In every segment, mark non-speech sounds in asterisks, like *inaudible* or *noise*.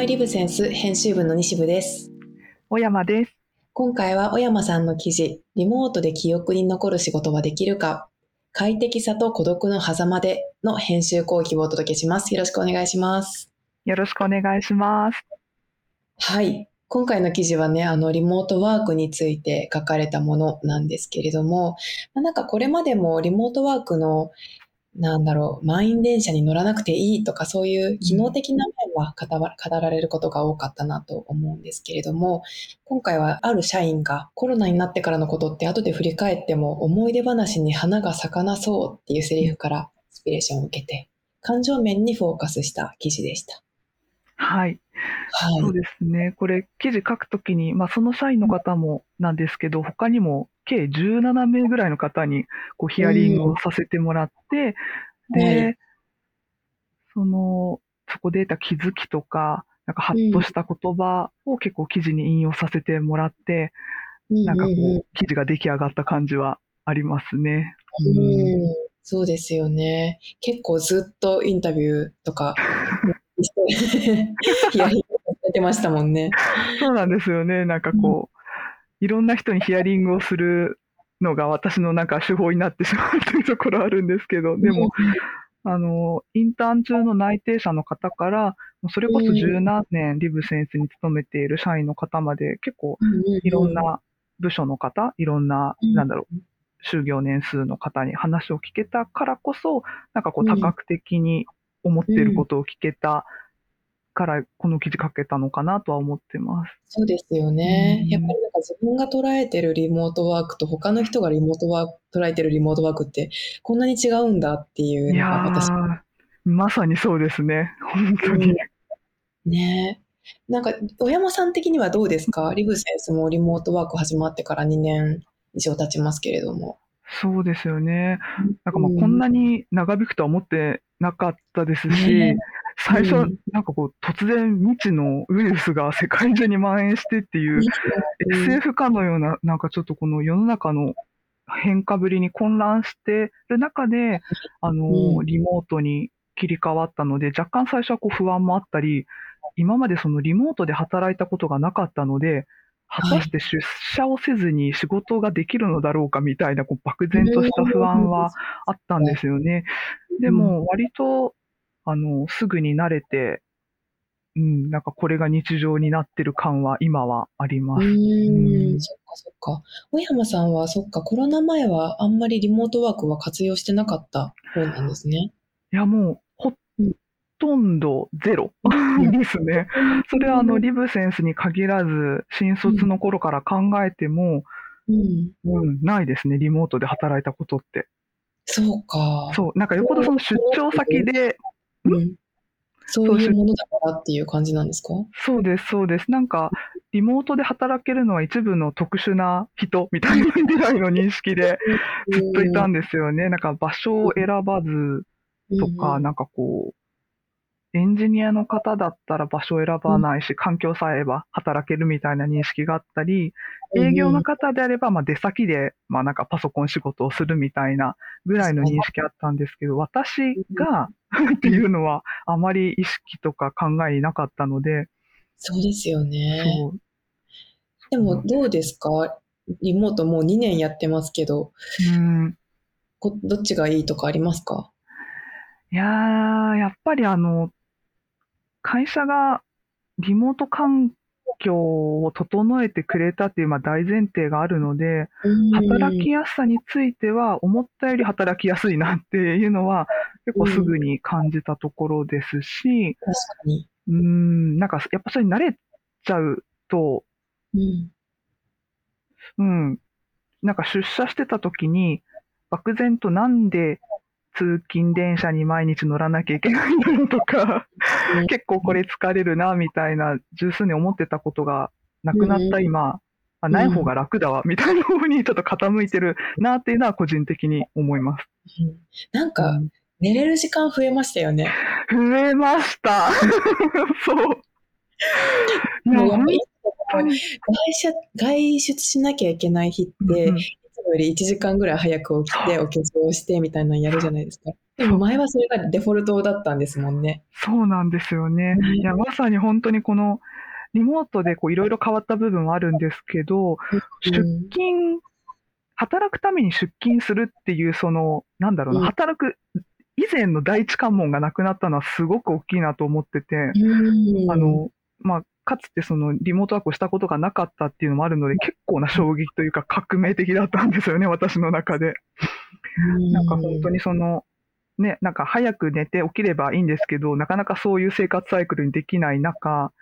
バイリブセンス編集部の西部です。小山です。今回は小山さんの記事、リモートで記憶に残る仕事はできるか快適さと孤独の狭間での編集後期をお届けします。よろしくお願いします。よろしくお願いします。はい。今回の記事はね、あの、リモートワークについて書かれたものなんですけれども、まあなんかこれまでもリモートワークの、なんだろう、満員電車に乗らなくていいとか、そういう機能的な面は語ら語られることが多かったなと思うんですけれども、今回はある社員がコロナになってからのことって後で振り返っても思い出話に花が咲かなそうっていうセリフからインスピレーションを受けて、感情面にフォーカスした記事でした。はい。はい。そうですね。これ、記事書くときに、まあ、その社員の方もなんですけど、他にも計17名ぐらいの方にこうヒアリングをさせてもらって、で、はいその、そこで得た気づきとか、なんかハッとした言葉を結構記事に引用させてもらって、なんかこうんうんうんう、記事が出来上がった感じはありますね。うんそうですよね。結構ずっとインタビューとかして、*laughs* ヒアリングされてましたもんね。そうなんですよね。なんかこう、いろんな人にヒアリングをするのが私のなんか手法になってしまうというところあるんですけど、でも、あの、インターン中の内定者の方から、それこそ十何年リブセンスに勤めている社員の方まで結構いろんな部署の方、いろんな、うん。なんだろう、就業年数の方に話を聞けたからこそ、なんかこううん。多角的に思っていることを聞けたから、この記事書けたのかなとは思ってます。そうですよねう。んやっぱりなんか自分が捉えてるリモートワークと他の人がリモートワーク、捉えてるリモートワークってこんなに違うんだっていうのいやが私、ー、まさにそうですね。本当に。うんね。なんか、小山さん的にはどうですか？リブセンスもリモートワーク始まってから2年以上経ちますけれども。そうですよね。なんかまあうんこんなに長引くとは思ってなかったですし、ね最初うん、なんかこう、突然未知のウイルスが世界中に蔓延してっていう、SF かのような、なんかちょっとこの世の中の変化ぶりに混乱してる中で、あの、うん。リモートに切り替わったので、若干最初はこう不安もあったり、今までそのリモートで働いたことがなかったので、果たして出社をせずに仕事ができるのだろうかみたいな、こう漠然とした不安はあったんですよね。でも、割と、あの、すぐに慣れて、うん、なんかこれが日常になってる感は今はありまうす。ー、うんんそっかそっか。小山さんはそっか、コロナ前はあんまりリモートワークは活用してなかった方なんですね。いや、もう、ほうんとんどゼロ *laughs* ですね。それは、あの、リブセンスに限らず、新卒の頃から考えても、うん。うん、ないですね、リモートで働いたことって。そうか。そう、なんかよっぽどその出張先で、うん。そういうものだからっていう感じなんですか？そうです、そうです。なんか、リモートで働けるのは一部の特殊な人みたいなぐらいの認識でずっといたんですよね。なんか場所を選ばずとか、うんなんかこう、エンジニアの方だったら場所を選ばないし、環境さえば働けるみたいな認識があったり、営業の方であれば、まあ出先で、まあなんかパソコン仕事をするみたいなぐらいの認識あったんですけど、私が *laughs* っていうのはあまり意識とか考えになかったので、そうですよね。そう。でもどうですか？リモートもう2年やってますけど、うん。こどっちがいいとかありますか？いやー、やっぱりあの、会社がリモート環境を整えてくれたっていうまあ大前提があるので、働きやすさについては思ったより働きやすいなっていうのは結構すぐに感じたところですし、確かに。うーん、なんかやっぱそれに慣れちゃうと、うん。うん、なんか出社してた時に漠然となんで通勤電車に毎日乗らなきゃいけないんだろうとか、結構これ疲れるな、みたいな、十数年思ってたことがなくなった今、あない方が楽だわ、みたいな方にちょっと傾いてるなっていうのは個人的に思います。うんなんか、うん寝れる時間増えましたよね。増えました。*laughs* そう。もうやっぱり当に。外出しなきゃいけない日って、うんより1時間ぐらい早く起きて、お化粧してみたいなのやるじゃないですか。でも前はそれがデフォルトだったんですもんね。そうなんですよね。ねいや、まさに本当にこの、リモートでこういろいろ変わった部分はあるんですけど、出勤、働くために出勤するっていう、その、なんだろうな、うん働く、以前の第一関門がなくなったのはすごく大きいなと思ってて、うんあの、まあ、かつてそのリモートワークをしたことがなかったっていうのもあるので、結構な衝撃というか革命的だったんですよね、私の中で。なんか本当にその、ね、なんか早く寝て起きればいいんですけど、なかなかそういう生活サイクルにできない中、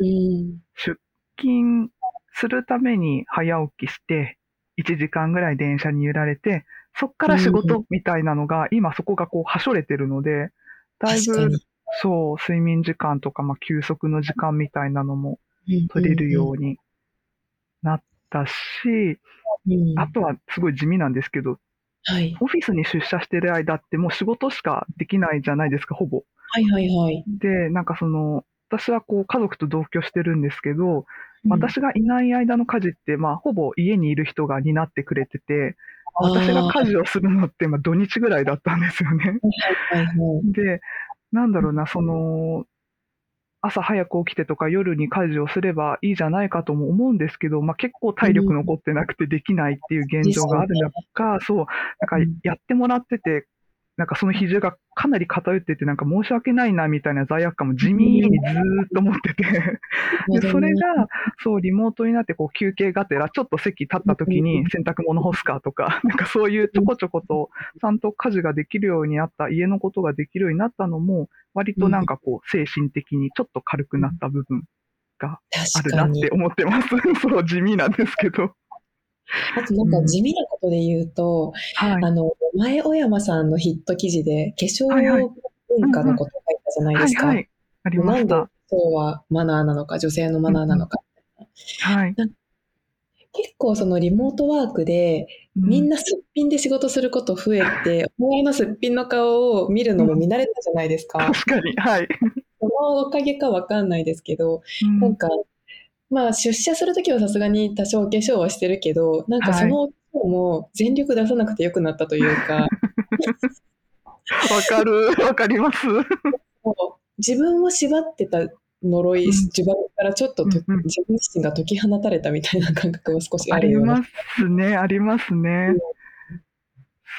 うん。出勤するために早起きして、1時間ぐらい電車に揺られて、そっから仕事みたいなのが、今そこがこう、はしょれてるので、だいぶ、そう、睡眠時間とか、まあ、休息の時間みたいなのも取れるようになったし、うんあとはすごい地味なんですけど、はい。オフィスに出社してる間ってもう仕事しかできないじゃないですか、ほぼ。はいはいはい。で、なんかその、私はこう家族と同居してるんですけど、私がいない間の家事って、まあ、ほぼ家にいる人が担ってくれてて、私が家事をするのって、まあ、土日ぐらいだったんですよね。はいはいはい。で、なんだろうな、その、朝早く起きてとか夜に家事をすればいいじゃないかとも思うんですけど、まあ、結構体力残ってなくてできないっていう現状がある中、そう、なんかやってもらってて、なんかその比重がかなり偏ってて、なんか申し訳ないなみたいな罪悪感も地味にずーっと持ってて、でそれが、そう、リモートになって、こう、休憩がてら、ちょっと席立った時に洗濯物干すかとか、*laughs* なんかそういうちょこちょこと、ちゃんと家事ができるようになった、家のことができるようになったのも、割となんかこう、精神的にちょっと軽くなった部分があるなって。思ってます。*laughs* そう、地味なんですけど。あとなんか地味なことで言うと、はい。あの、前小山さんのヒット記事で化粧文化のことを書いたじゃないですか。ありまなんでした。そうはマナーなのか、女性のマナーなのか。はい。結構そのリモートワークで、みんな、なすっぴんで仕事すること増えて、*laughs* お前のすっぴんの顔を見るのも見慣れたじゃないですか。確かに。はい。そのおかげかわかんないですけど、うんなんか、まあ出社するときはさすがに多少お化粧はしてるけど、なんかその方も全力出さなくてよくなったというか、わかる。わかります。自分を縛ってた呪い、うん呪縛からちょっととうんうん自分自身が解き放たれたみたいな感覚は少しああるような。りますね、ありますね。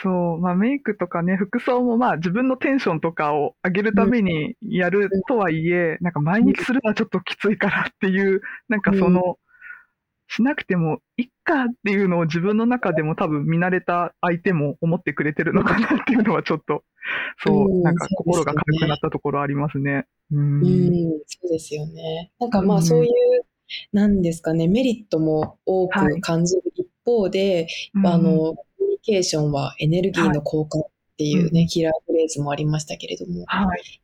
そう、まあメイクとかね、服装もまあ自分のテンションとかを上げるためにやるとはいえ、なんか毎日するのはちょっときついからっていう、なんかその、しなくてもいっかっていうのを自分の中でも多分見慣れた相手も思ってくれてるのかなっていうのはちょっと、そうう、んなんか心が軽くなったところありますね。うん。うん、そうですよね。なんかまうん。あそういう、なんですかね、メリットも多はい。く感じる一方で、うん。あの、ケーションはエネルギーの交換っていうね、うんキラーフレーズもありましたけれども、はい。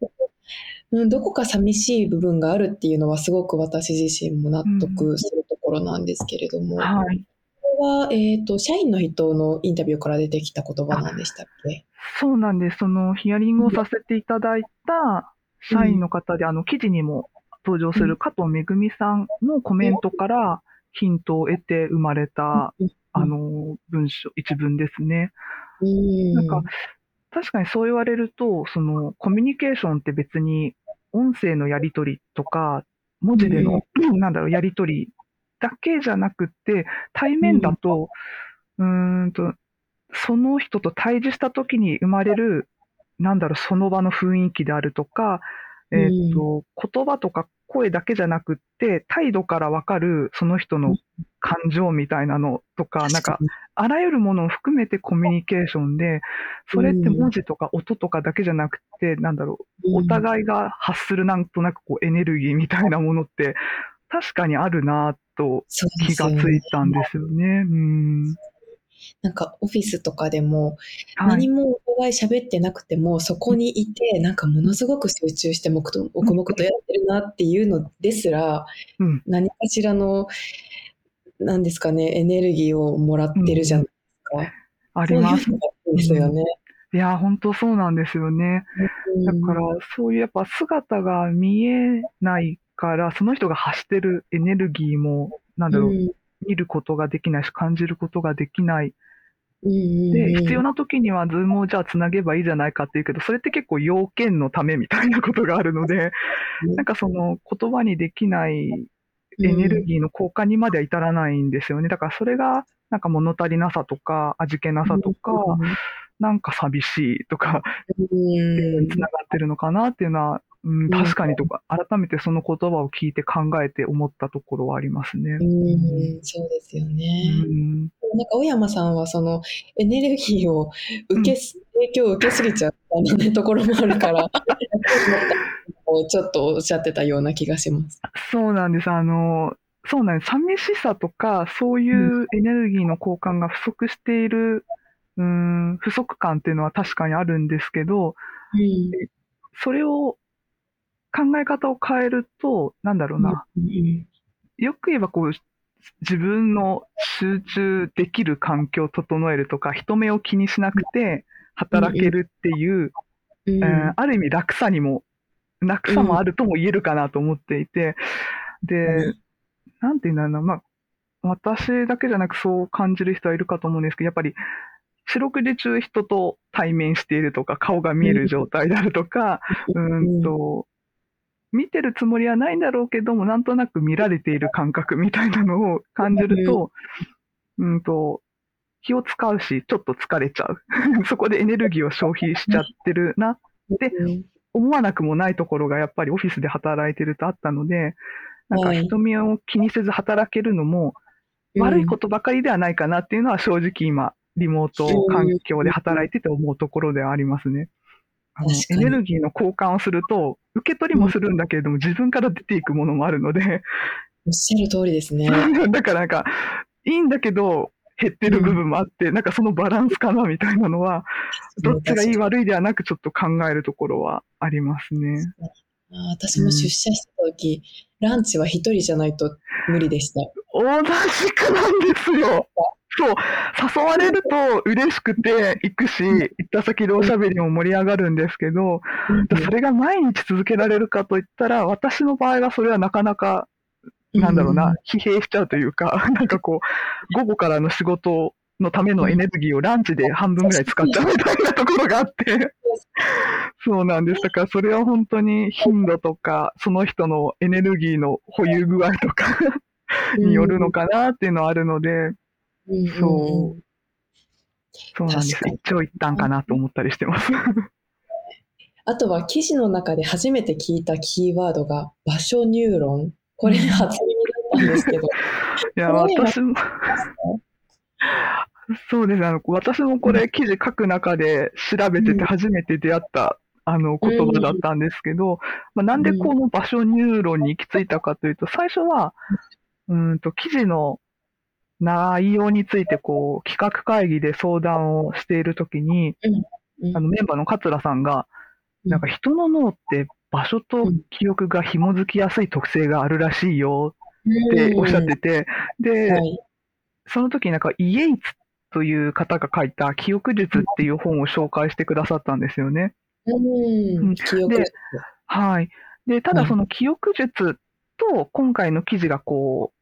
うん、どこか寂しい部分があるっていうのはすごく私自身も納得するところなんですけれども、はい。これは、えっ、と、社員の人のインタビューから出てきた言葉なんでしたっけ？そうなんです。そのヒアリングをさせていただいた社員の方で、あの記事にも登場する加藤めぐみさんのコメントからヒントを得て生まれた、あの文章、一文ですね。うん、なんか、確かにそう言われると、そのコミュニケーションって別に音声のやり取りとか、文字での、*clears throat* なんだろう、やり取りだけじゃなくって、対面だと、うーんと、その人と対峙した時に生まれる、なんだろう、その場の雰囲気であるとか、えっ、と、言葉とか声だけじゃなくって、態度からわかるその人の感情みたいなのとか、なんか、あらゆるものを含めてコミュニケーションで、それって文字とか音とかだけじゃなくて、なんだろう、お互いが発するなんとなくこうエネルギーみたいなものって、確かにあるなと気がついたんですよね。うん。なんかオフィスとかでもはい何。もお互い喋ってなくてもそこにいてなんかものすごく集中して黙々とやってるなっていうのですらうん。何かしらのなんですかねエネルギーをもらってるじゃないですか。ありますですよね。いや、本当そうなんですよね。だから、そういうやっぱ姿が見えないから、その人が発してるエネルギーも、なんだろう、うん見ることができないし、感じることができないで、必要な時にはズームをじゃあつなげばいいじゃないかっていうけど、それって結構要件のためみたいなことがあるので、なんかその言葉にできないエネルギーの交換にまでは至らないんですよね。だからそれがなんか物足りなさとか味気なさとか、なんか寂しいとか、*laughs* つながってるのかなっていうのはうん、確かにとか、改めてその言葉を聞いて考えて思ったところはありますね。うん、そうですよね。うん、なんか、小山さんはそのエネルギーを受け、影響を受けすぎちゃうみたいな、ね、ところもあるから、ちょっとおっしゃってたような気がします。そうなんです。あの、そうなんです。寂しさとか、そういうエネルギーの交換が不足している、うん、不足感っていうのは確かにあるんですけど、うん、それを考え方を変えると、なんだろうな。よく言えばこう、自分の集中できる環境を整えるとか、人目を気にしなくて働けるっていう、うん、ある意味楽さにも、楽さもあるとも言えるかなと思っていて、で、なんていうんだろうな、まあ、私だけじゃなくそう感じる人はいるかと思うんですけど、やっぱり四六時中人と対面しているとか、顔が見える状態であるとか、うんと、見てるつもりはないんだろうけども、なんとなく見られている感覚みたいなのを感じると、うんと、気を使うし、ちょっと疲れちゃう。*laughs* そこでエネルギーを消費しちゃってるなって思わなくもないところがやっぱりオフィスで働いてるとあったので、なんか人目を気にせず働けるのも悪いことばかりではないかなっていうのは正直今、リモート環境で働いてて思うところではありますね。あのエネルギーの交換をすると、受け取りもするんだけれども、自分から出ていくものもあるので。おっしゃる通りですね。*laughs* だからなんか、いいんだけど、減ってる部分もあって、うん、なんかそのバランスかなみたいなのは、どっちがいい悪いではなくちょっと考えるところはありますね。あ私も出社した時、うん、ランチは一人じゃないと無理でした。同じくなんですよ。そう、誘われると嬉しくて行くし、行った先でおしゃべりも盛り上がるんですけど、それが毎日続けられるかといったら、私の場合はそれはなかなか、なんだろうな、疲弊しちゃうというか、*laughs* なんかこう、午後からの仕事のためのエネルギーをランチで半分ぐらい使っちゃうみたいなところがあって、そうなんです。だからそれは本当に頻度とか、その人のエネルギーの保有具合とかによるのかなっていうのはあるので、そう。そうなんです。一長一短かなと思ったりしてます。*laughs* あとは記事の中で初めて聞いたキーワードが場所ニューロン。これ初耳だったんですけど。いや、私もそうです。あの。私もこれ記事書く中で調べてて初めて出会った、あの言葉だったんですけど、まあ、なんでこの場所ニューロンに行き着いたかというと、最初は、うんと記事の内容についてこう、企画会議で相談をしているときに、あのメンバーの桂さんが、なんか人の脳って場所と記憶が紐づきやすい特性があるらしいよっておっしゃってて、で、はい、その時になんかイエイツという方が書いた記憶術っていう本を紹介してくださったんですよね。うん、記憶術。はい。で、ただその記憶術と今回の記事がこう、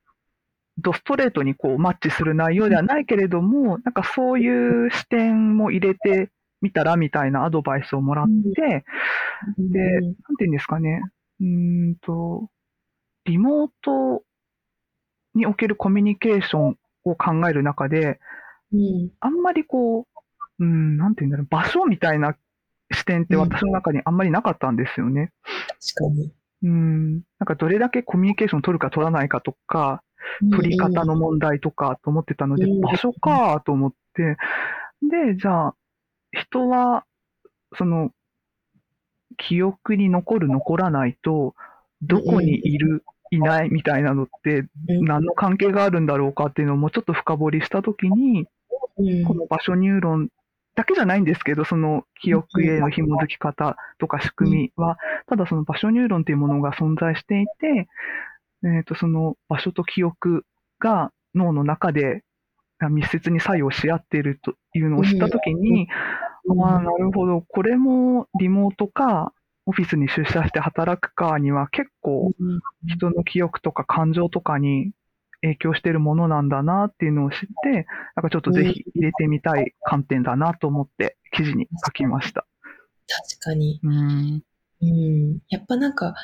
ドストレートにこうマッチする内容ではないけれども、なんかそういう視点も入れてみたらみたいなアドバイスをもらって、で、なんていうんですかね、うんと、リモートにおけるコミュニケーションを考える中で、あんまりこう、うん、なんていうんだろう、場所みたいな視点って私の中にあんまりなかったんですよね。確かに。うん、なんかどれだけコミュニケーション取るか取らないかとか、取り方の問題とかと思ってたので、場所かと思って、で、じゃあ、人は、その、記憶に残る残らないと、どこにいる、いないみたいなのって、何の関係があるんだろうかっていうのをもうちょっと深掘りしたときに、この場所ニューロンだけじゃないんですけど、その記憶への紐づき方とか仕組みは、ただその場所ニューロンというものが存在していて、えっ、ー、と、その場所と記憶が脳の中で密接に作用し合っているというのを知ったときに、うん、ああ、なるほど、これもリモートか、オフィスに出社して働くかには結構人の記憶とか感情とかに影響してるものなんだなっていうのを知って、なんかちょっとぜひ入れてみたい観点だなと思って記事に書きました。確かに。うん。うん。やっぱなんか、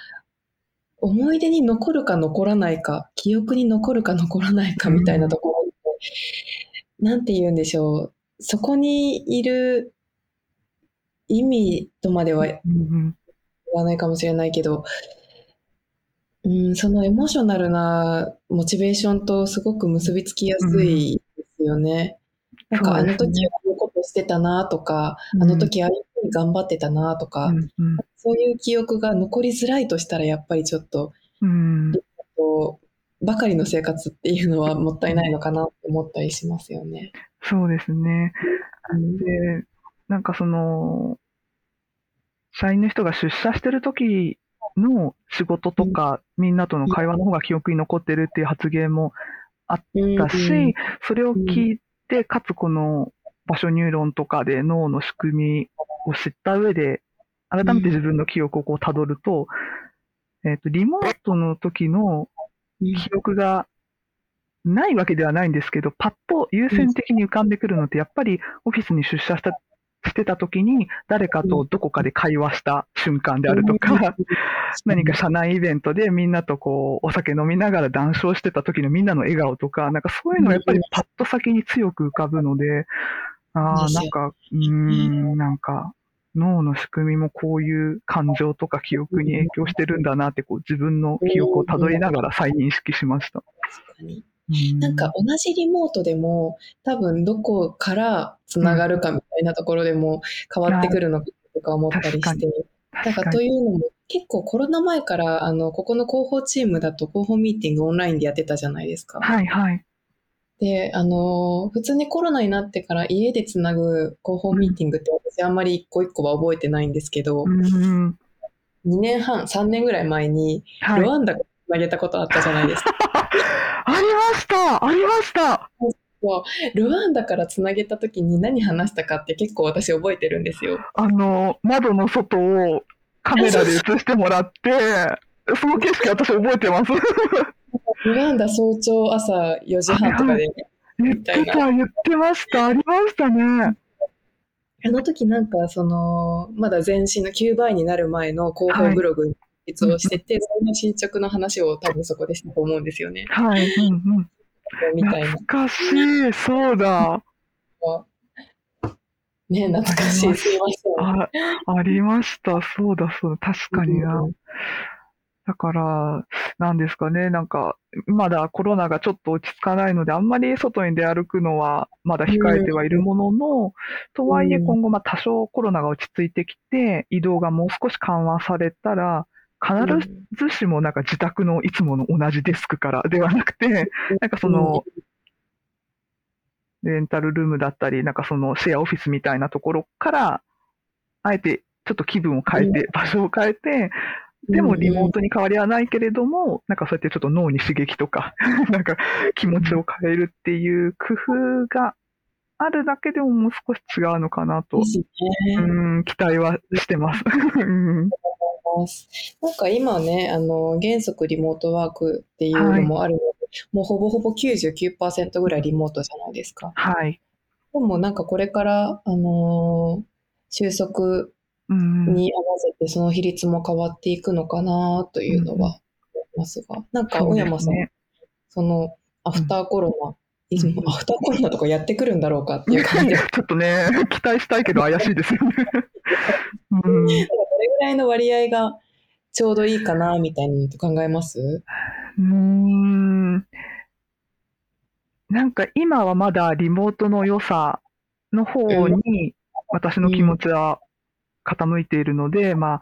思い出に残るか残らないか、記憶に残るか残らないかみたいなところって、なんて言うんでしょう。そこにいる意味とまでは言うんわないかもしれないけど、うん、そのエモーショナルなモチベーションとすごく結びつきやすいですよね。なんかあの時はこういうことしてたなとか、うんあの時ああいうふうに頑張ってたなとか、うんそういう記憶が残りづらいとしたらやっぱりちょっと、うん。ばかりの生活っていうのはもったいないのかなって思ったりしますよね。そうですね。うんで、なんかその、社員の人が出社してる時の仕事とか、みんなとの会話の方が記憶に残ってるっていう発言もだし、それを聞いて、かつこの場所ニューロンとかで脳の仕組みを知った上で、改めて自分の記憶をこう辿ると、えっ、と、リモートの時のうん。記憶がないわけではないんですけど、パッと優先的に浮かんでくるのって、やっぱりオフィスに出社した、してた時に、誰かとどこかで会話した瞬間であるとか、*laughs* 何か社内イベントでみんなとこう、お酒飲みながら談笑してた時のみんなの笑顔とか、なんかそういうのがやっぱりパッと先に強く浮かぶので、ああ、なんか、うーん、なんか、脳の仕組みもこういう感情とか記憶に影響してるんだなって、こう自分の記憶をたどりながら再認識しました。確かに。うんなん。か同じリモートでも多分どこからつながるかみたいなところでも変わってくるのかとか思ったりして。なんか。というのも結構コロナ前からあのここの広報チームだと広報ミーティングオンラインでやってたじゃないですか。はいはい。で、あの、普通にコロナになってから家でつなぐ広報ミーティングって私あんまり一個一個は覚えてないんですけど、うん。2年半、3年ぐらい前にはい。ルワンダがつなげたことあったじゃないですか。*laughs* ありましたありましたルワンダからつなげた時に何話したかって結構私覚えてるんですよ。あの、窓の外をカメラで映してもらって、その景色私覚えてます。ルワンダ早朝朝4時半とかで、言ってた、言ってました。ありましたね。あの時なんかその、まだ前身の9倍になる前の広報ブログに実をしてて、その進捗の話を多分そこでしたと思うんですよね。はい。うんうん。みたいな。懐かしい。そうだ。ね、懐かしい。すいません。あありました。そうだ、そうだ。確かにな。うんだから、なんですかね、なんか、まだコロナがちょっと落ち着かないので、あんまり外に出歩くのはまだ控えてはいるものの、とはいえうん今後、まあ多少コロナが落ち着いてきて、移動がもう少し緩和されたら、必ずしもなんか自宅のいつもの同じデスクからではなくて、なんかその、レンタルルームだったり、なんかそのシェアオフィスみたいなところから、あえてちょっと気分を変えて、場所を変えて、でもリモートに変わりはないけれども、なんかそうやってちょっと脳に刺激とか、*laughs* なんか気持ちを変えるっていう工夫があるだけでももう少し違うのかなとね。うん、期待はしてます。うんなんか今ね、あの、原則リモートワークっていうのもあるので、もうほぼほぼ99%ぐらいリモートじゃないですか。はい。でもなんかこれから、あのー収束うん、に合わせてその比率も変わっていくのかなというのは思いますが、なんかそう小山さん、ね。そのアフターコロナ、いつもうんアフターコロナとかやってくるんだろうかっていう感じで、*laughs* ちょっとね、期待したいけど怪しいですよね。*laughs* うんどれぐらいの割合がちょうどいいかなみたいなのって考えます？うーん。なんか今はまだリモートの良さの方に私の気持ちは傾いているので、まあ、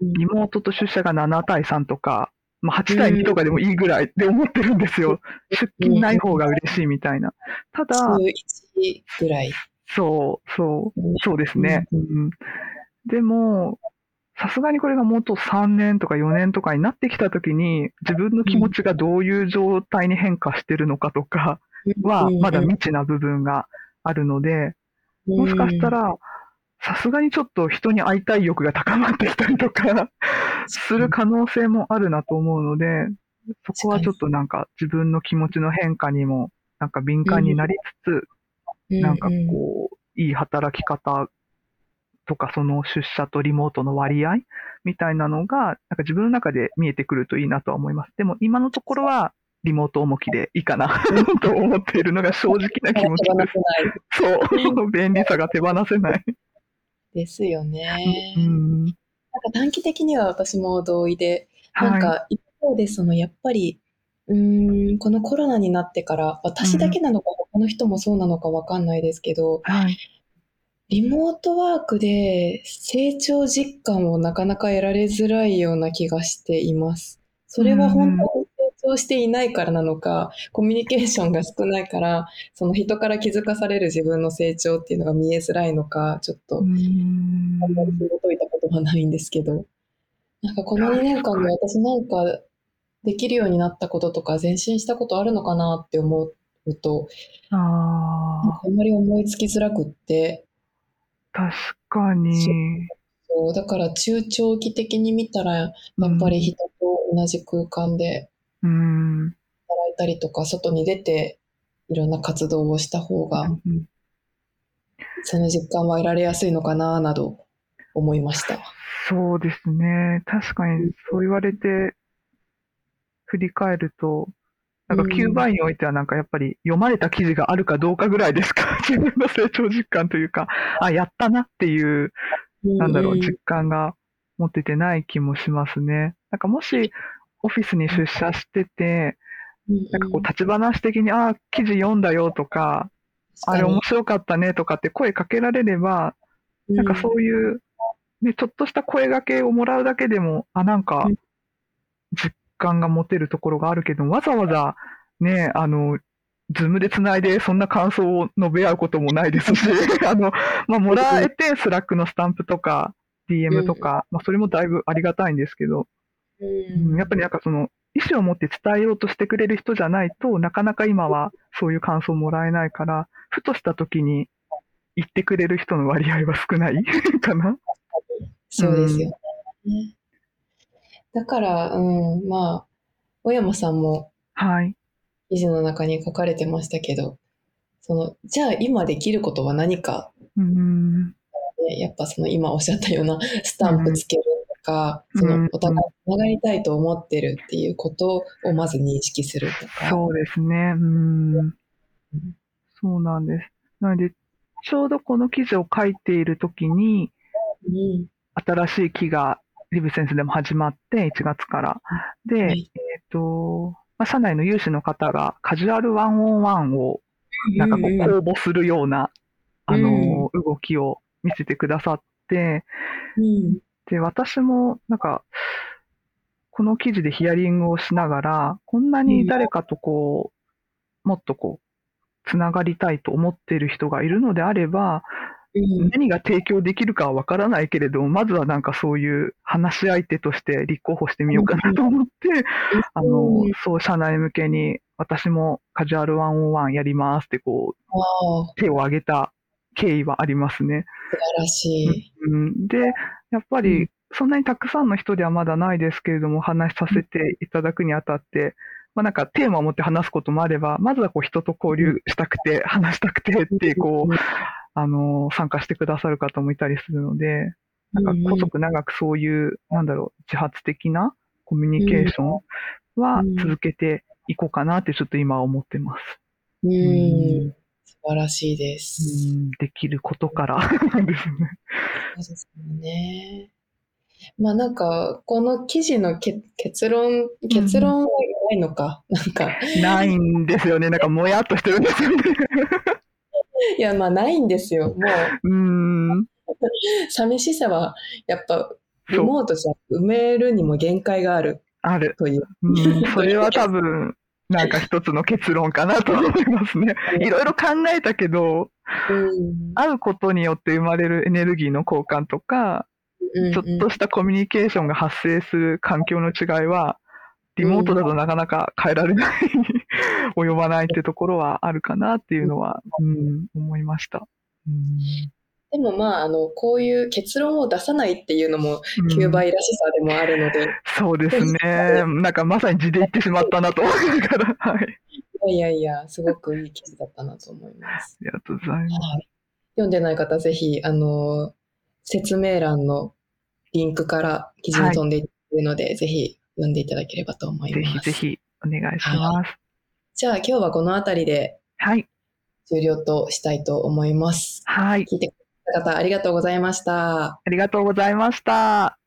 リモートと出社が7対3とか、まあ、8対2とかでもいいぐらいって思ってるんですよ。出勤ない方が嬉しいみたいな。ただ、11ぐらい。そう、そう、そうですね。ううん。でも、さすがにこれがもっと3年とか4年とかになってきたときに、自分の気持ちがどういう状態に変化してるのかとかは、まだ未知な部分があるので、もしかしたら、さすがにちょっと人に会いたい欲が高まってきたりとか、する可能性もあるなと思うので、そこはちょっとなんか自分の気持ちの変化にもなんか敏感になりつつ、なんかこう、いい働き方とか、その出社とリモートの割合みたいなのが、なんか自分の中で見えてくるといいなとは思います。でも今のところは、リモート重きでいいかな *laughs* と思っているのが正直な気持ちです。そう、便利さが手放せない。ですよね。うん、なんか短期的には私も同意で、なんか一方でそのやっぱり、うん、このコロナになってから、私だけなのか、他の人もそうなのかわかんないですけど、はい、リモートワークで成長実感をなかなか得られづらいような気がしています。それは本当に成長していないからなのか、コミュニケーションが少ないから、その人から気づかされる自分の成長っていうのが見えづらいのか、ちょっと、あんまり紐解いたことはないんですけど、なんかこの2年間で私なんかできるようになったこととか前進したことあるのかなって思うと、ああんまり思いつきづらくって、確かに。そう。だから中長期的に見たら、やっぱり人と同じ空間で働いたりとか、外に出ていろんな活動をした方が、その実感は得られやすいのかな、など思いました。そうですね。確かにそう言われて振り返ると、なんか9倍においてはなんかやっぱり読まれた記事があるかどうかぐらいですか？自分の成長実感というか、あ、やったなっていう、なんだろう、実感が持っててない気もしますね。なんかもしオフィスに出社してて、なんかこう立ち話的に、あ、記事読んだよとか、あれ面白かったねとかって声かけられれば、なんかそういう、ね、ちょっとした声掛けをもらうだけでも、あ、なんか、実感が持てるところがあるけど、わざわざね、あの、ズームでつないで、そんな感想を述べ合うこともないですし、*laughs* あの、まあ、もらえて、スラックのスタンプとか、DM とか、まあ、それもだいぶありがたいんですけど、うん、やっぱりなんかその、意思を持って伝えようとしてくれる人じゃないとなかなか今はそういう感想をもらえないから、ふとした時に言ってくれる人の割合は少ない *laughs* かな？そうですよね。うんだから、うん、まあ、小山さんも、はい。記事の中に書かれてましたけど、その、じゃあ今できることは何か、うん、やっぱその今おっしゃったような *laughs* スタンプつけるとか、うん、そのお互いつながりたいと思ってるっていうことをまず認識するとか。そうですね。うん。そうなんです。なので、ちょうどこの記事を書いているときに、うん、新しい木がリブセンスでも始まって1月から。で、はい、えっ、ー、と、まあ、社内の有志の方がカジュアルワンオンワンをなんかこう公募するような、あの、動きを見せてくださって、で、私もなんか、この記事でヒアリングをしながら、こんなに誰かとこう、もっとこう、つながりたいと思っている人がいるのであれば、何が提供できるかはわからないけれども、まずはなんかそういう話し相手として立候補してみようかなと思って、あの、そう、社内向けに、私もカジュアル101やりますってこう、手を挙げた経緯はありますね。素晴らしい。うん、で、やっぱり、そんなにたくさんの人ではまだないですけれども、話させていただくにあたって、まあなんかテーマを持って話すこともあれば、まずはこう人と交流したくて、話したくてってこう、あの、参加してくださる方もいたりするので、なんか細く長くそういう、なんだろう、自発的なコミュニケーションは続けていこうかなってちょっと今思ってます。うん。素晴らしいです。できることから *laughs* ですね。そうですね。まあなんか、この記事の結論、結論はないのか、うん、なんか。ないんですよね。なんかもやっとしてるんですよね。いや、まあないんですよ。もう。うん。寂しさは、やっぱ、リモートじゃ埋めるにも限界がある。ある。という。うん、それは多分、なんか一つの結論かなと思いますね。*laughs* いろいろ考えたけど、うん、会うことによって生まれるエネルギーの交換とか、うんうん、ちょっとしたコミュニケーションが発生する環境の違いは、リモートだとなかなか変えられない *laughs* 及ばないってところはあるかなっていうのは、うん、思いました。うん、でもまあ、あの、こういう結論を出さないっていうのも、うん9倍らしさでもあるので、そうですね。*laughs* なんかまさに字で言ってしまったなと思いながら。はい。あいやいやいや、すごくいい記事だったなと思います。りがとうございます。はい。読んでない方、ぜひ、あの、説明欄のリンクから記事に飛んでいるので、ぜひ読んでいただければと思いぜます。ひぜひお願いします。じゃあ今日はこの辺りではい。終了としたいと思います。はい。聞いてくれた方ありがとうございました。ありがとうございました。